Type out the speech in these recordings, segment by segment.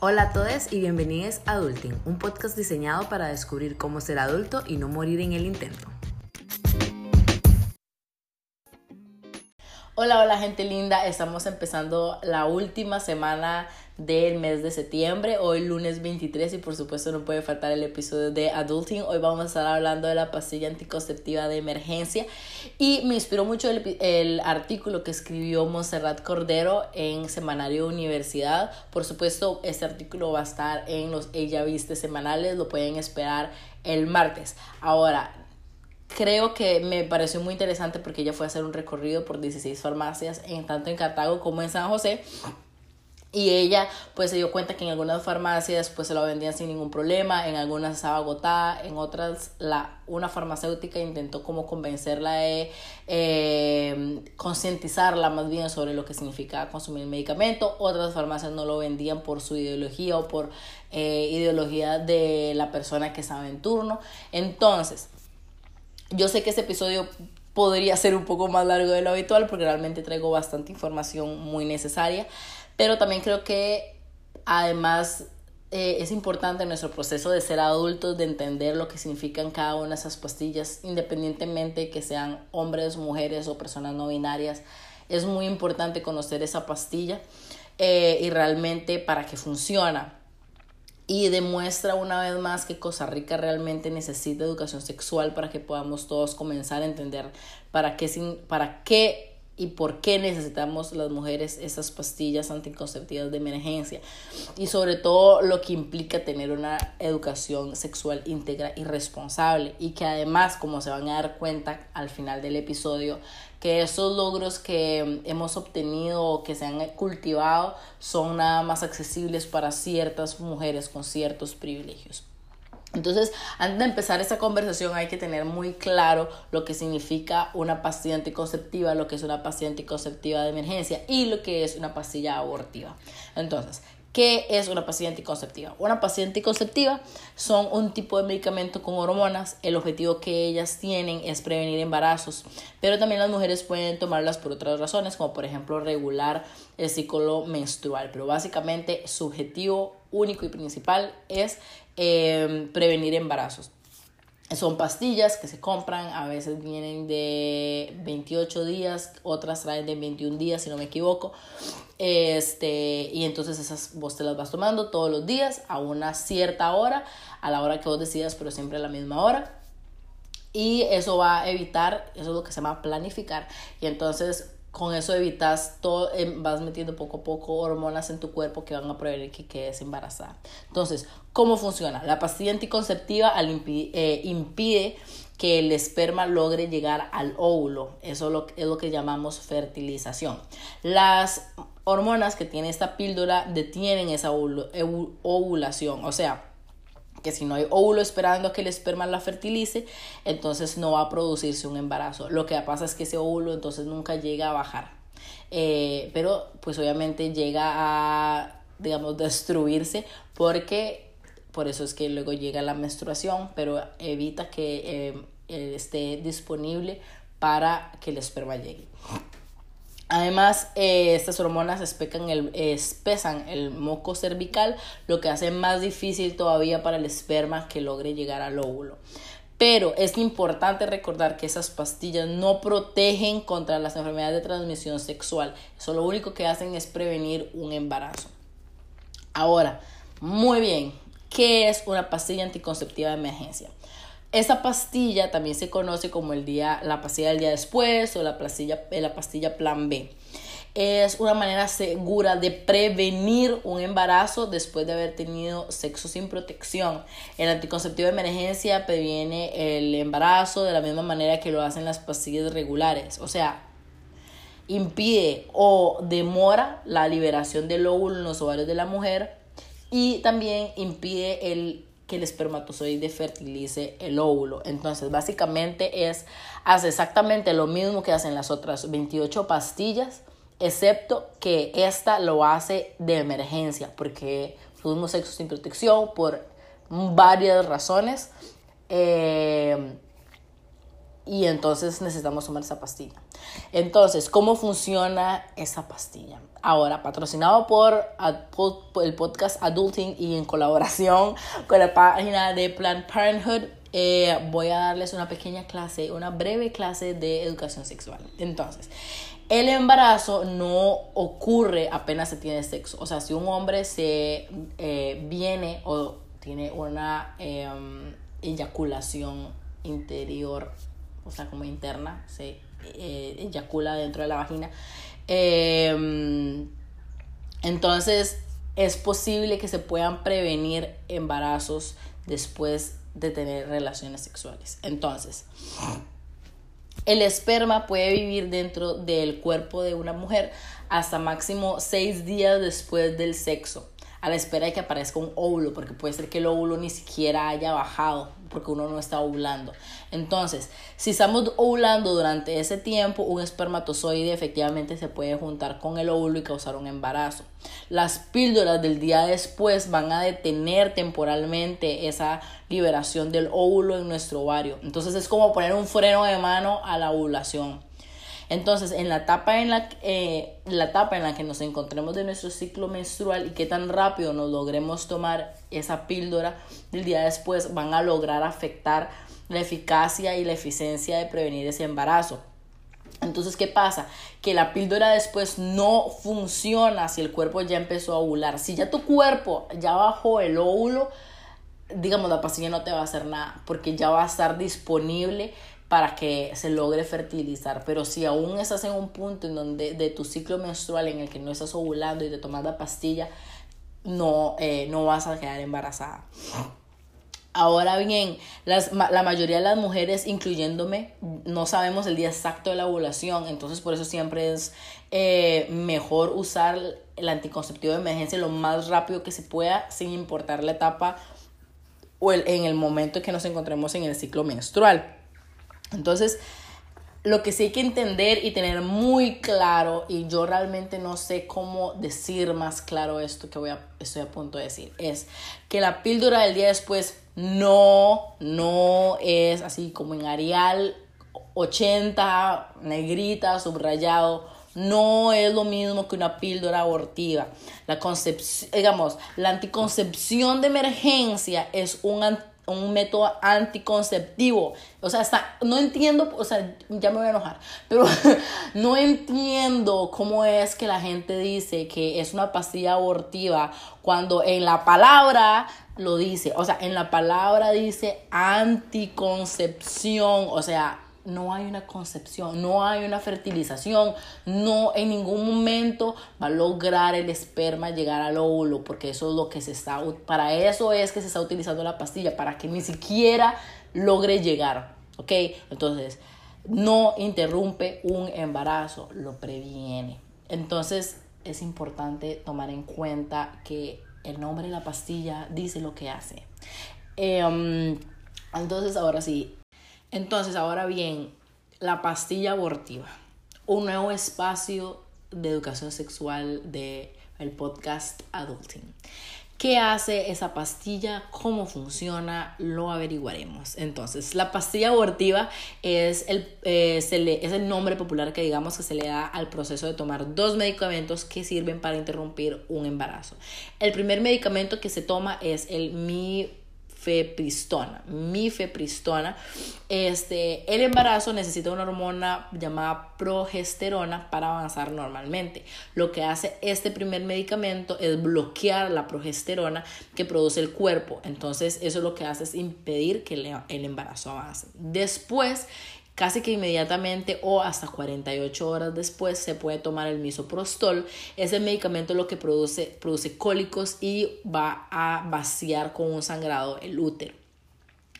Hola a todos y bienvenidos a Adulting, un podcast diseñado para descubrir cómo ser adulto y no morir en el intento. Hola, hola gente linda, estamos empezando la última semana del mes de septiembre, hoy lunes 23 y por supuesto no puede faltar el episodio de Adulting. Hoy vamos a estar hablando de la pastilla anticonceptiva de emergencia y me inspiró mucho el, el artículo que escribió Monserrat Cordero en Semanario Universidad. Por supuesto, este artículo va a estar en los Ella Viste semanales, lo pueden esperar el martes. Ahora, creo que me pareció muy interesante porque ella fue a hacer un recorrido por 16 farmacias, en, tanto en Cartago como en San José. Y ella pues se dio cuenta que en algunas farmacias pues se lo vendían sin ningún problema, en algunas estaba agotada, en otras la, una farmacéutica intentó como convencerla de eh, concientizarla más bien sobre lo que significa consumir el medicamento, otras farmacias no lo vendían por su ideología o por eh, ideología de la persona que estaba en turno. Entonces, yo sé que este episodio podría ser un poco más largo de lo habitual porque realmente traigo bastante información muy necesaria, pero también creo que además eh, es importante en nuestro proceso de ser adultos, de entender lo que significan cada una de esas pastillas, independientemente que sean hombres, mujeres o personas no binarias. Es muy importante conocer esa pastilla eh, y realmente para que funciona y demuestra una vez más que Costa Rica realmente necesita educación sexual para que podamos todos comenzar a entender para qué, para qué y por qué necesitamos las mujeres esas pastillas anticonceptivas de emergencia y sobre todo lo que implica tener una educación sexual íntegra y responsable y que además como se van a dar cuenta al final del episodio que esos logros que hemos obtenido o que se han cultivado son nada más accesibles para ciertas mujeres con ciertos privilegios. Entonces, antes de empezar esta conversación hay que tener muy claro lo que significa una pastilla anticonceptiva, lo que es una pastilla anticonceptiva de emergencia y lo que es una pastilla abortiva. Entonces, ¿Qué es una pastilla anticonceptiva? Una pastilla anticonceptiva son un tipo de medicamento con hormonas. El objetivo que ellas tienen es prevenir embarazos, pero también las mujeres pueden tomarlas por otras razones, como por ejemplo regular el ciclo menstrual. Pero básicamente su objetivo único y principal es eh, prevenir embarazos. Son pastillas que se compran, a veces vienen de 28 días, otras traen de 21 días, si no me equivoco. Este, y entonces esas vos te las vas tomando todos los días a una cierta hora, a la hora que vos decidas, pero siempre a la misma hora. Y eso va a evitar, eso es lo que se llama planificar. Y entonces con eso evitas todo, em, vas metiendo poco a poco hormonas en tu cuerpo que van a prevenir que quedes embarazada. Entonces, ¿cómo funciona? La pastilla anticonceptiva eh, impide que el esperma logre llegar al óvulo. Eso es lo que llamamos fertilización. Las hormonas que tiene esta píldora detienen esa ovulación. O sea, que si no hay óvulo esperando a que el esperma la fertilice, entonces no va a producirse un embarazo. Lo que pasa es que ese óvulo entonces nunca llega a bajar. Eh, pero pues obviamente llega a, digamos, destruirse porque por eso es que luego llega la menstruación, pero evita que eh, esté disponible para que el esperma llegue. Además, eh, estas hormonas el, espesan el moco cervical, lo que hace más difícil todavía para el esperma que logre llegar al óvulo. Pero es importante recordar que esas pastillas no protegen contra las enfermedades de transmisión sexual. Eso lo único que hacen es prevenir un embarazo. Ahora, muy bien, ¿qué es una pastilla anticonceptiva de emergencia? Esa pastilla también se conoce como el día, la pastilla del día después o la pastilla, eh, la pastilla plan B. Es una manera segura de prevenir un embarazo después de haber tenido sexo sin protección. El anticonceptivo de emergencia previene el embarazo de la misma manera que lo hacen las pastillas regulares. O sea, impide o demora la liberación del óvulo en los ovarios de la mujer y también impide el que el espermatozoide fertilice el óvulo. Entonces, básicamente es, hace exactamente lo mismo que hacen las otras 28 pastillas, excepto que esta lo hace de emergencia, porque tuvimos sexo sin protección por varias razones. Eh, y entonces necesitamos tomar esa pastilla. Entonces, ¿cómo funciona esa pastilla? Ahora, patrocinado por el podcast Adulting y en colaboración con la página de Planned Parenthood, eh, voy a darles una pequeña clase, una breve clase de educación sexual. Entonces, el embarazo no ocurre apenas se tiene sexo. O sea, si un hombre se eh, viene o tiene una em, eyaculación interior o sea, como interna, se eh, eyacula dentro de la vagina. Em, entonces, es posible que se puedan prevenir embarazos después de tener relaciones sexuales. Entonces, el esperma puede vivir dentro del cuerpo de una mujer hasta máximo seis días después del sexo a la espera de que aparezca un óvulo, porque puede ser que el óvulo ni siquiera haya bajado, porque uno no está ovulando. Entonces, si estamos ovulando durante ese tiempo, un espermatozoide efectivamente se puede juntar con el óvulo y causar un embarazo. Las píldoras del día después van a detener temporalmente esa liberación del óvulo en nuestro ovario. Entonces es como poner un freno de mano a la ovulación. Entonces, en la etapa en la, eh, la en la que nos encontremos de nuestro ciclo menstrual y qué tan rápido nos logremos tomar esa píldora del día después, van a lograr afectar la eficacia y la eficiencia de prevenir ese embarazo. Entonces, ¿qué pasa? Que la píldora después no funciona si el cuerpo ya empezó a ovular. Si ya tu cuerpo ya bajó el óvulo, digamos, la pastilla no te va a hacer nada porque ya va a estar disponible para que se logre fertilizar. Pero si aún estás en un punto en donde de tu ciclo menstrual en el que no estás ovulando y te tomas la pastilla, no, eh, no vas a quedar embarazada. Ahora bien, las, la mayoría de las mujeres, incluyéndome, no sabemos el día exacto de la ovulación, entonces por eso siempre es eh, mejor usar el anticonceptivo de emergencia lo más rápido que se pueda, sin importar la etapa o el, en el momento en que nos encontremos en el ciclo menstrual. Entonces, lo que sí hay que entender y tener muy claro, y yo realmente no sé cómo decir más claro esto que voy a, estoy a punto de decir, es que la píldora del día después no, no es así como en Arial 80, negrita, subrayado, no es lo mismo que una píldora abortiva. La concepción, digamos, la anticoncepción de emergencia es un un método anticonceptivo. O sea, está, no entiendo, o sea, ya me voy a enojar, pero no entiendo cómo es que la gente dice que es una pastilla abortiva cuando en la palabra lo dice. O sea, en la palabra dice anticoncepción. O sea, no hay una concepción, no hay una fertilización, no en ningún momento va a lograr el esperma llegar al óvulo, porque eso es lo que se está, para eso es que se está utilizando la pastilla, para que ni siquiera logre llegar, ¿ok? Entonces, no interrumpe un embarazo, lo previene. Entonces, es importante tomar en cuenta que el nombre de la pastilla dice lo que hace. Em, entonces, ahora sí, entonces, ahora bien, la pastilla abortiva, un nuevo espacio de educación sexual del el podcast Adulting. ¿Qué hace esa pastilla? ¿Cómo funciona? Lo averiguaremos. Entonces, la pastilla abortiva es el, eh, es el nombre popular que digamos que se le da al proceso de tomar dos medicamentos que sirven para interrumpir un embarazo. El primer medicamento que se toma es el mi mifepristona. Mifepristona. Este, el embarazo necesita una hormona llamada progesterona para avanzar normalmente. Lo que hace este primer medicamento es bloquear la progesterona que produce el cuerpo. Entonces, eso lo que hace es impedir que el embarazo avance. Después, casi que inmediatamente o hasta 48 horas después se puede tomar el misoprostol. Ese medicamento lo que produce, produce cólicos y va a vaciar con un sangrado el útero.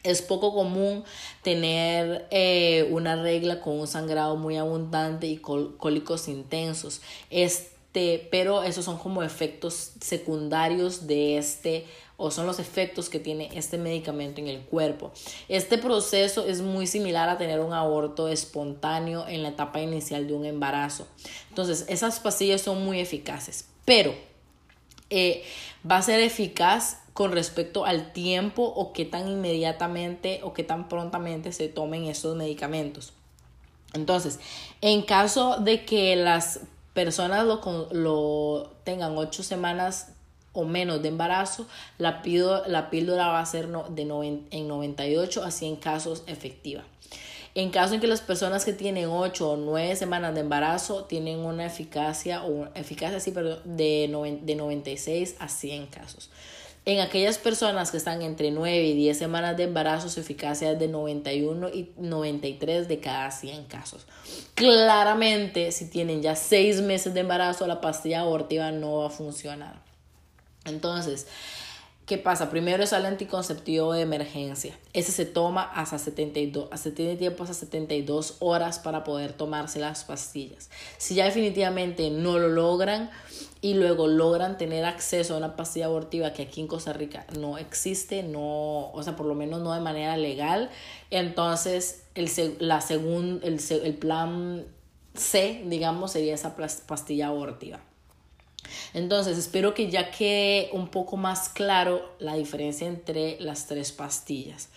Es poco común tener eh, una regla con un sangrado muy abundante y cólicos intensos. Este, pero esos son como efectos secundarios de este o son los efectos que tiene este medicamento en el cuerpo. Este proceso es muy similar a tener un aborto espontáneo en la etapa inicial de un embarazo. Entonces, esas pastillas son muy eficaces, pero eh, va a ser eficaz con respecto al tiempo o qué tan inmediatamente o qué tan prontamente se tomen estos medicamentos. Entonces, en caso de que las personas lo, lo tengan ocho semanas o menos de embarazo, la, la píldora va a ser de en 98 a 100 casos efectiva. En caso en que las personas que tienen 8 o 9 semanas de embarazo tienen una eficacia, o eficacia sí, pero de, de 96 a 100 casos. En aquellas personas que están entre 9 y 10 semanas de embarazo, su eficacia es de 91 y 93 de cada 100 casos. Claramente, si tienen ya 6 meses de embarazo, la pastilla abortiva no va a funcionar. Entonces, ¿Qué pasa? Primero es el anticonceptivo de emergencia. Ese se toma hasta 72, hasta tiene tiempo hasta 72 horas para poder tomarse las pastillas. Si ya definitivamente no lo logran y luego logran tener acceso a una pastilla abortiva que aquí en Costa Rica no existe, no, o sea, por lo menos no de manera legal, entonces el, la el, el plan C, digamos, sería esa pastilla abortiva. Entonces, espero que ya quede un poco más claro la diferencia entre las tres pastillas.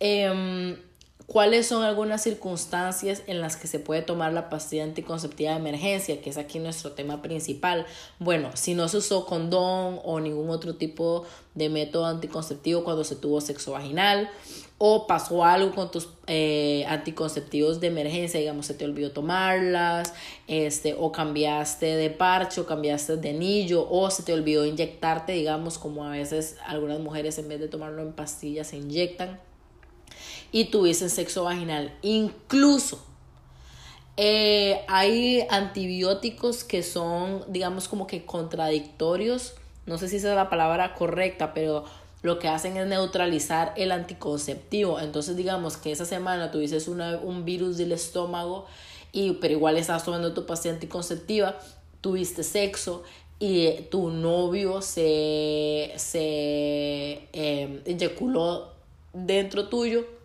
Em, ¿Cuáles son algunas circunstancias en las que se puede tomar la pastilla anticonceptiva de emergencia, que es aquí nuestro tema principal? Bueno, si no se usó condón o ningún otro tipo de método anticonceptivo cuando se tuvo sexo vaginal, o pasó algo con tus eh, anticonceptivos de emergencia, digamos, se te olvidó tomarlas, este, o cambiaste de parche, o cambiaste de anillo, o se te olvidó inyectarte, digamos, como a veces algunas mujeres en vez de tomarlo en pastillas se inyectan y tuviesen sexo vaginal. Incluso eh, hay antibióticos que son, digamos, como que contradictorios. No sé si esa es la palabra correcta, pero lo que hacen es neutralizar el anticonceptivo. Entonces, digamos que esa semana tuvieses un virus del estómago, y, pero igual estás tomando tu pastilla anticonceptiva, tuviste sexo y tu novio se, se eh, eyaculó dentro tuyo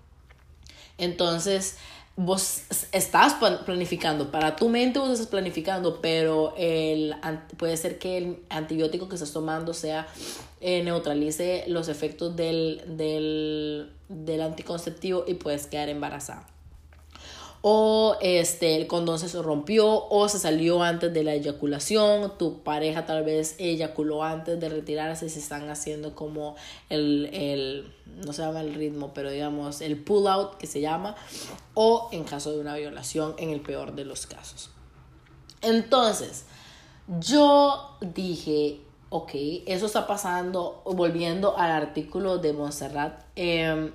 entonces, vos estás planificando, para tu mente vos estás planificando, pero el, puede ser que el antibiótico que estás tomando sea eh, neutralice los efectos del, del, del anticonceptivo y puedes quedar embarazada o este, el condón se rompió o se salió antes de la eyaculación, tu pareja tal vez eyaculó antes de retirarse, se están haciendo como el, el, no se llama el ritmo, pero digamos el pull out que se llama, o en caso de una violación en el peor de los casos. Entonces, yo dije, ok, eso está pasando, volviendo al artículo de Montserrat, em,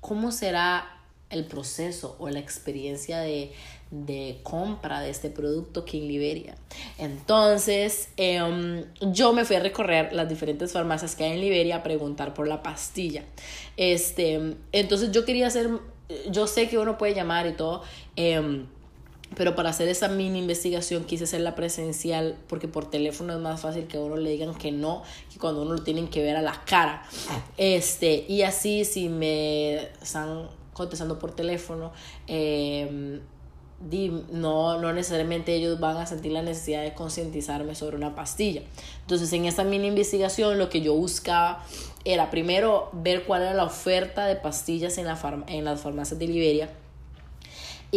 ¿cómo será el proceso o la experiencia de, compra de este producto aquí en Liberia. Entonces, em, yo me fui a recorrer las diferentes farmacias que hay en Liberia a preguntar por la pastilla. Este, entonces yo quería hacer, yo sé que uno puede llamar y todo, em, pero para hacer esa mini investigación quise hacerla presencial porque por teléfono es más fácil que a uno le digan que no que cuando uno lo tienen que ver a la cara. Este, y así si me están contestando por teléfono, eh, no, no necesariamente ellos van a sentir la necesidad de concientizarme sobre una pastilla. Entonces, en esta mini investigación, lo que yo buscaba era primero ver cuál era la oferta de pastillas en, la en las farmacias de Liberia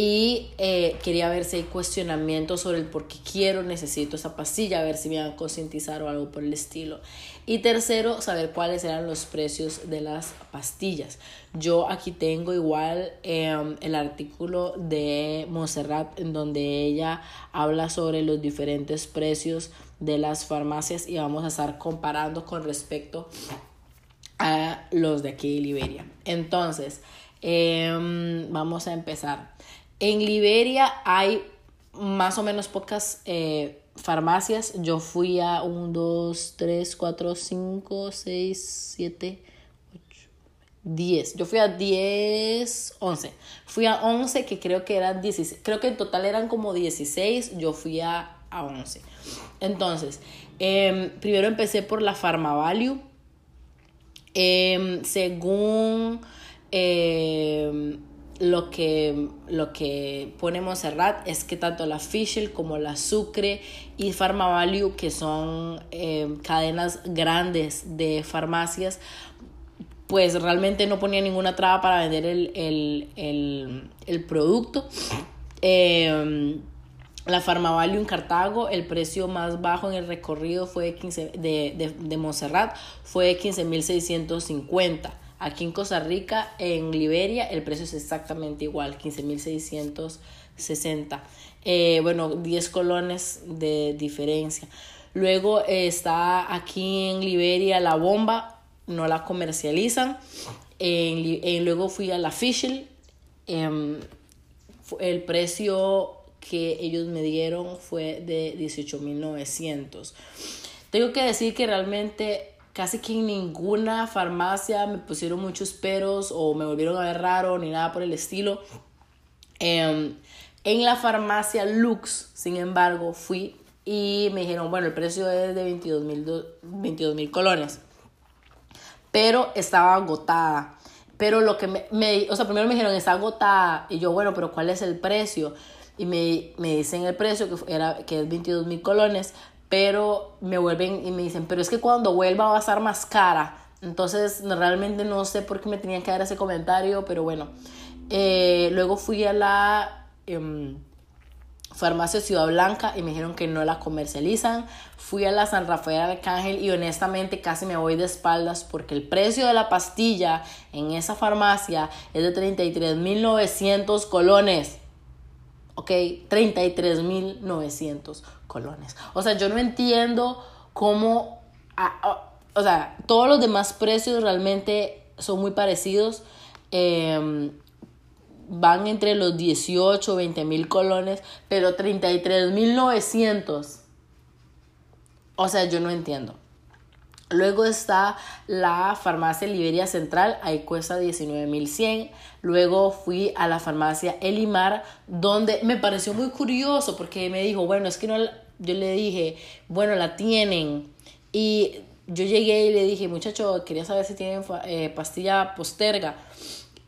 y eh, quería ver si hay cuestionamientos sobre el por qué quiero, necesito esa pastilla, a ver si me van a concientizar o algo por el estilo. Y tercero, saber cuáles eran los precios de las pastillas. Yo aquí tengo igual em, el artículo de Monserrat en donde ella habla sobre los diferentes precios de las farmacias y vamos a estar comparando con respecto a los de aquí de Liberia. Entonces, em, vamos a empezar. En Liberia hay más o menos pocas eh, farmacias. Yo fui a 1, 2, 3, 4, 5, 6, 7, 8, 10. Yo fui a 10, 11. Fui a 11 que creo que eran 16. Creo que en total eran como 16. Yo fui a, a 11. Entonces, eh, primero empecé por la Pharmavalue. Eh, según... Lo que, lo que pone Montserrat es que tanto la Fischl como la Sucre y Pharmavalue, que son eh, cadenas grandes de farmacias, pues realmente no ponía ninguna traba para vender el, producto. Eh, la Pharmavalue en Cartago, el precio más bajo en el recorrido fue 15, de, de, de Montserrat fue 15.650 Aquí en Costa Rica, en Liberia, el precio es exactamente igual, 15.660. Eh, bueno, 10 colones de diferencia. Luego eh, está aquí en Liberia la bomba, no la comercializan. En, luego fui a la Fischl. Em, el precio que ellos me dieron fue de 18.900. Tengo que decir que realmente casi que en ninguna farmacia me pusieron muchos peros o me volvieron a ver raro ni nada por el estilo. Em, en la farmacia Lux, sin embargo, fui y me dijeron, bueno, el precio es de 22 mil colones. Pero estaba agotada. Pero lo que me, me, o sea, primero me dijeron, está agotada. Y yo, bueno, pero ¿cuál es el precio? Y me, me dicen el precio, que, era, que es 22 mil colones pero me vuelven y me dicen, pero es que cuando vuelva va a estar más cara. Entonces, realmente no sé por qué me tenían que dar ese comentario, pero bueno. Eh, luego fui a la em, farmacia Ciudad Blanca y me dijeron que no la comercializan. Fui a la San Rafael Arcángel y honestamente casi me voy de espaldas porque el precio de la pastilla en esa farmacia es de 33.900 colones. ¿Ok? 33.900 colones. O sea, yo no entiendo cómo, o sea, todos los demás precios realmente son muy parecidos. Em, van entre los 18, 20 mil colones, pero 33 mil 900. O sea, yo no entiendo. Luego está la farmacia Liberia Central, ahí cuesta 19.100. Luego fui a la farmacia Elimar, donde me pareció muy curioso porque me dijo, bueno, es que no, yo le dije, bueno, la tienen. Y yo llegué y le dije, muchacho, quería saber si tienen eh, pastilla posterga.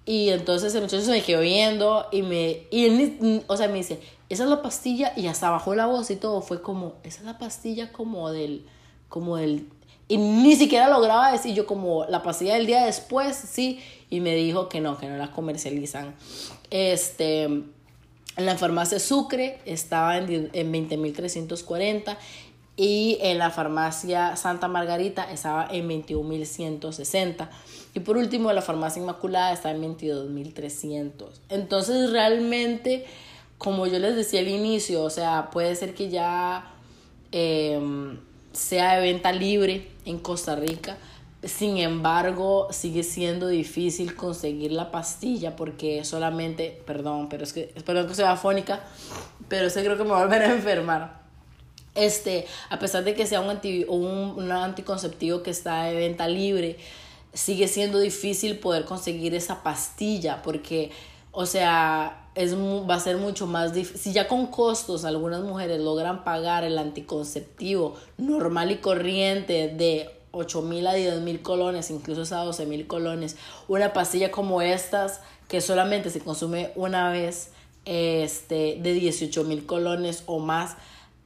Y entonces el muchacho se me quedó viendo y me, y o sea, me dice, esa es la pastilla y hasta bajó la voz y todo. Fue como, esa es la pastilla como del, como del y ni siquiera lograba decir yo como la pastilla del día después, sí, y me dijo que no, que no la comercializan. Este, en la farmacia Sucre estaba en, en 20.340 y en la farmacia Santa Margarita estaba en 21.160. Y por último, la farmacia Inmaculada está en 22.300. Entonces, realmente, como yo les decía al inicio, o sea, puede ser que ya... Eh, sea de venta libre en Costa Rica. Sin embargo, sigue siendo difícil conseguir la pastilla porque solamente, perdón, pero es que, perdón que sea afónica, pero sé creo que me va a volver a enfermar. Este, a pesar de que sea un, anti, un, un anticonceptivo que está de venta libre, sigue siendo difícil poder conseguir esa pastilla porque, o sea, es, va a ser mucho más difícil. Si ya con costos algunas mujeres logran pagar el anticonceptivo normal y corriente de 8 mil a 10 mil colones, incluso hasta 12 mil colones, una pastilla como estas que solamente se consume una vez este, de 18 mil colones o más,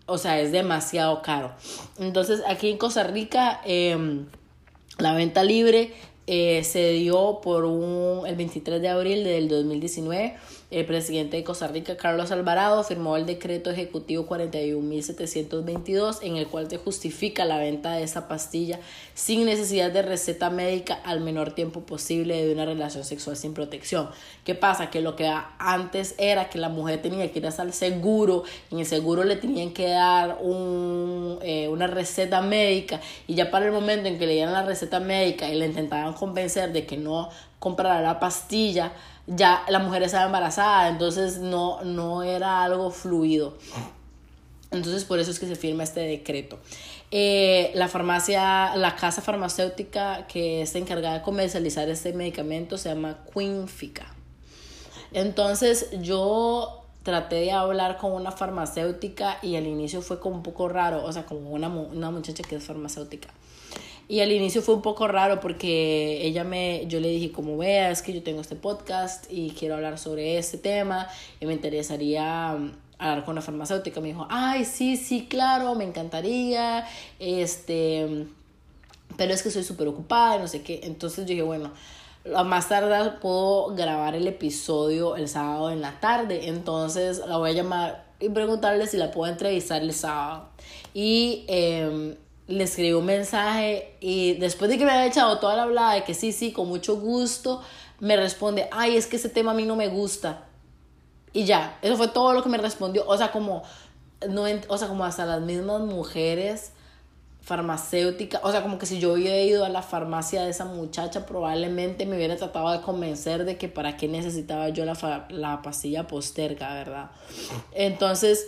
o sea, es demasiado caro. Entonces aquí en Costa Rica em, la venta libre eh, se dio por un, el 23 de abril del 2019 el presidente de Costa Rica, Carlos Alvarado, firmó el decreto ejecutivo 41.722 en el cual se justifica la venta de esa pastilla sin necesidad de receta médica al menor tiempo posible de una relación sexual sin protección. ¿Qué pasa? Que lo que antes era que la mujer tenía que ir hasta el seguro, en el seguro le tenían que dar un, eh, una receta médica y ya para el momento en que le dieran la receta médica y le intentaban convencer de que no comprara la pastilla, ya la mujer estaba embarazada, entonces no, no era algo fluido. Entonces por eso es que se firma este decreto. Eh, la farmacia, la casa farmacéutica que está encargada de comercializar este medicamento se llama Quinfica. Entonces yo traté de hablar con una farmacéutica y al inicio fue como un poco raro, o sea, como una, una muchacha que es farmacéutica. Y al inicio fue un poco raro porque ella me, yo le dije como veas que yo tengo este podcast y quiero hablar sobre este tema y me interesaría um, hablar con la farmacéutica. Me dijo, ay, sí, sí, claro, me encantaría, este, pero es que soy súper ocupada y no sé qué. Entonces yo dije, bueno, a más tarde puedo grabar el episodio el sábado en la tarde. Entonces la voy a llamar y preguntarle si la puedo entrevistar el sábado. Y eh, le escribí un mensaje y después de que me había echado toda la hablada de que sí, sí, con mucho gusto, me responde, ay, es que ese tema a mí no me gusta. Y ya, eso fue todo lo que me respondió. O sea, como, no, o sea, como hasta las mismas mujeres farmacéuticas, o sea, como que si yo hubiera ido a la farmacia de esa muchacha, probablemente me hubiera tratado de convencer de que para qué necesitaba yo la, la pastilla posterga, ¿verdad? Entonces,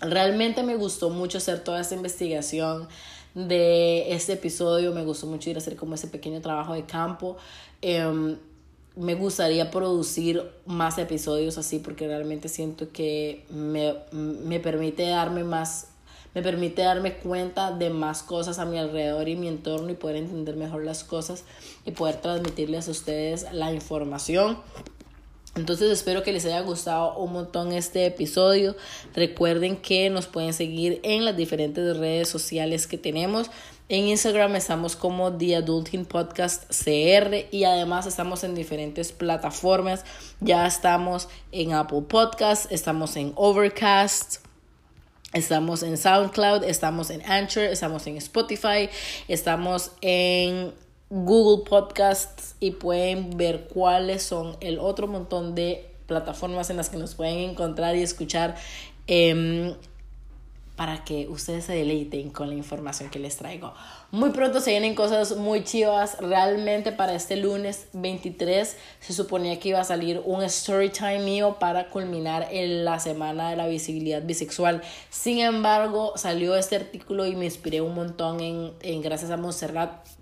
realmente me gustó mucho hacer toda esta investigación de este episodio. Me gustó mucho ir a hacer como ese pequeño trabajo de campo. Em, me gustaría producir más episodios así porque realmente siento que me, me permite darme más me permite darme cuenta de más cosas a mi alrededor y mi entorno y poder entender mejor las cosas y poder transmitirles a ustedes la información entonces espero que les haya gustado un montón este episodio. Recuerden que nos pueden seguir en las diferentes redes sociales que tenemos. En Instagram estamos como The Adulting Podcast CR y además estamos en diferentes plataformas. Ya estamos en Apple Podcast, estamos en Overcast. Estamos en SoundCloud, estamos en Anchor, estamos en Spotify, estamos en Google Podcasts y pueden ver cuáles son el otro montón de plataformas en las que nos pueden encontrar y escuchar em, para que ustedes se deleiten con la información que les traigo. Muy pronto se vienen cosas muy chivas. Realmente para este lunes 23 se suponía que iba a salir un story time mío para culminar en la semana de la visibilidad bisexual. Sin embargo, salió este artículo y me inspiré un montón en, en gracias a Monserrat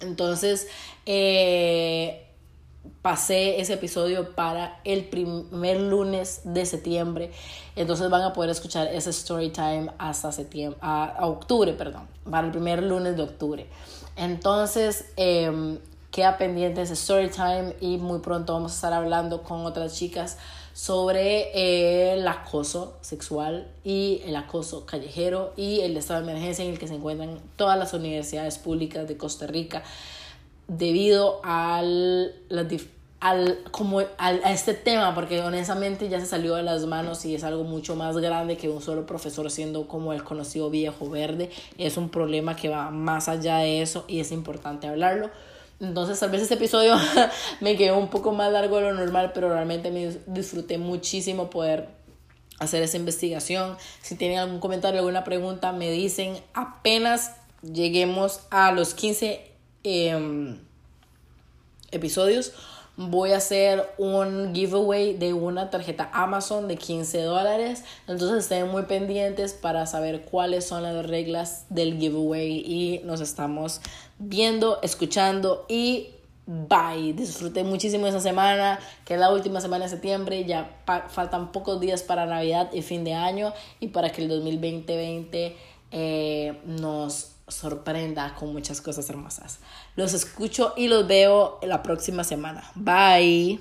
entonces, eh, pasé ese episodio para el primer lunes de septiembre. Entonces van a poder escuchar ese story time hasta septiembre, a, octubre, perdón, para el primer lunes de octubre. Entonces, eh, queda pendiente ese story time y muy pronto vamos a estar hablando con otras chicas sobre el acoso sexual y el acoso callejero y el estado de emergencia en el que se encuentran todas las universidades públicas de Costa Rica debido al, al, como al, a este tema, porque honestamente ya se salió de las manos y es algo mucho más grande que un solo profesor siendo como el conocido viejo verde. Es un problema que va más allá de eso y es importante hablarlo. Entonces tal vez este episodio me quedó un poco más largo de lo normal, pero realmente me disfruté muchísimo poder hacer esa investigación. Si tienen algún comentario, alguna pregunta, me dicen apenas lleguemos a los 15 em, episodios voy a hacer un giveaway de una tarjeta Amazon de 15 dólares. Entonces estén muy pendientes para saber cuáles son las reglas del giveaway y nos estamos viendo, escuchando y bye. Disfruté muchísimo esa semana, que es la última semana de septiembre. Ya faltan pocos días para Navidad y fin de año y para que el 2020 eh, nos sorprenda con muchas cosas hermosas. Los escucho y los veo la próxima semana. Bye.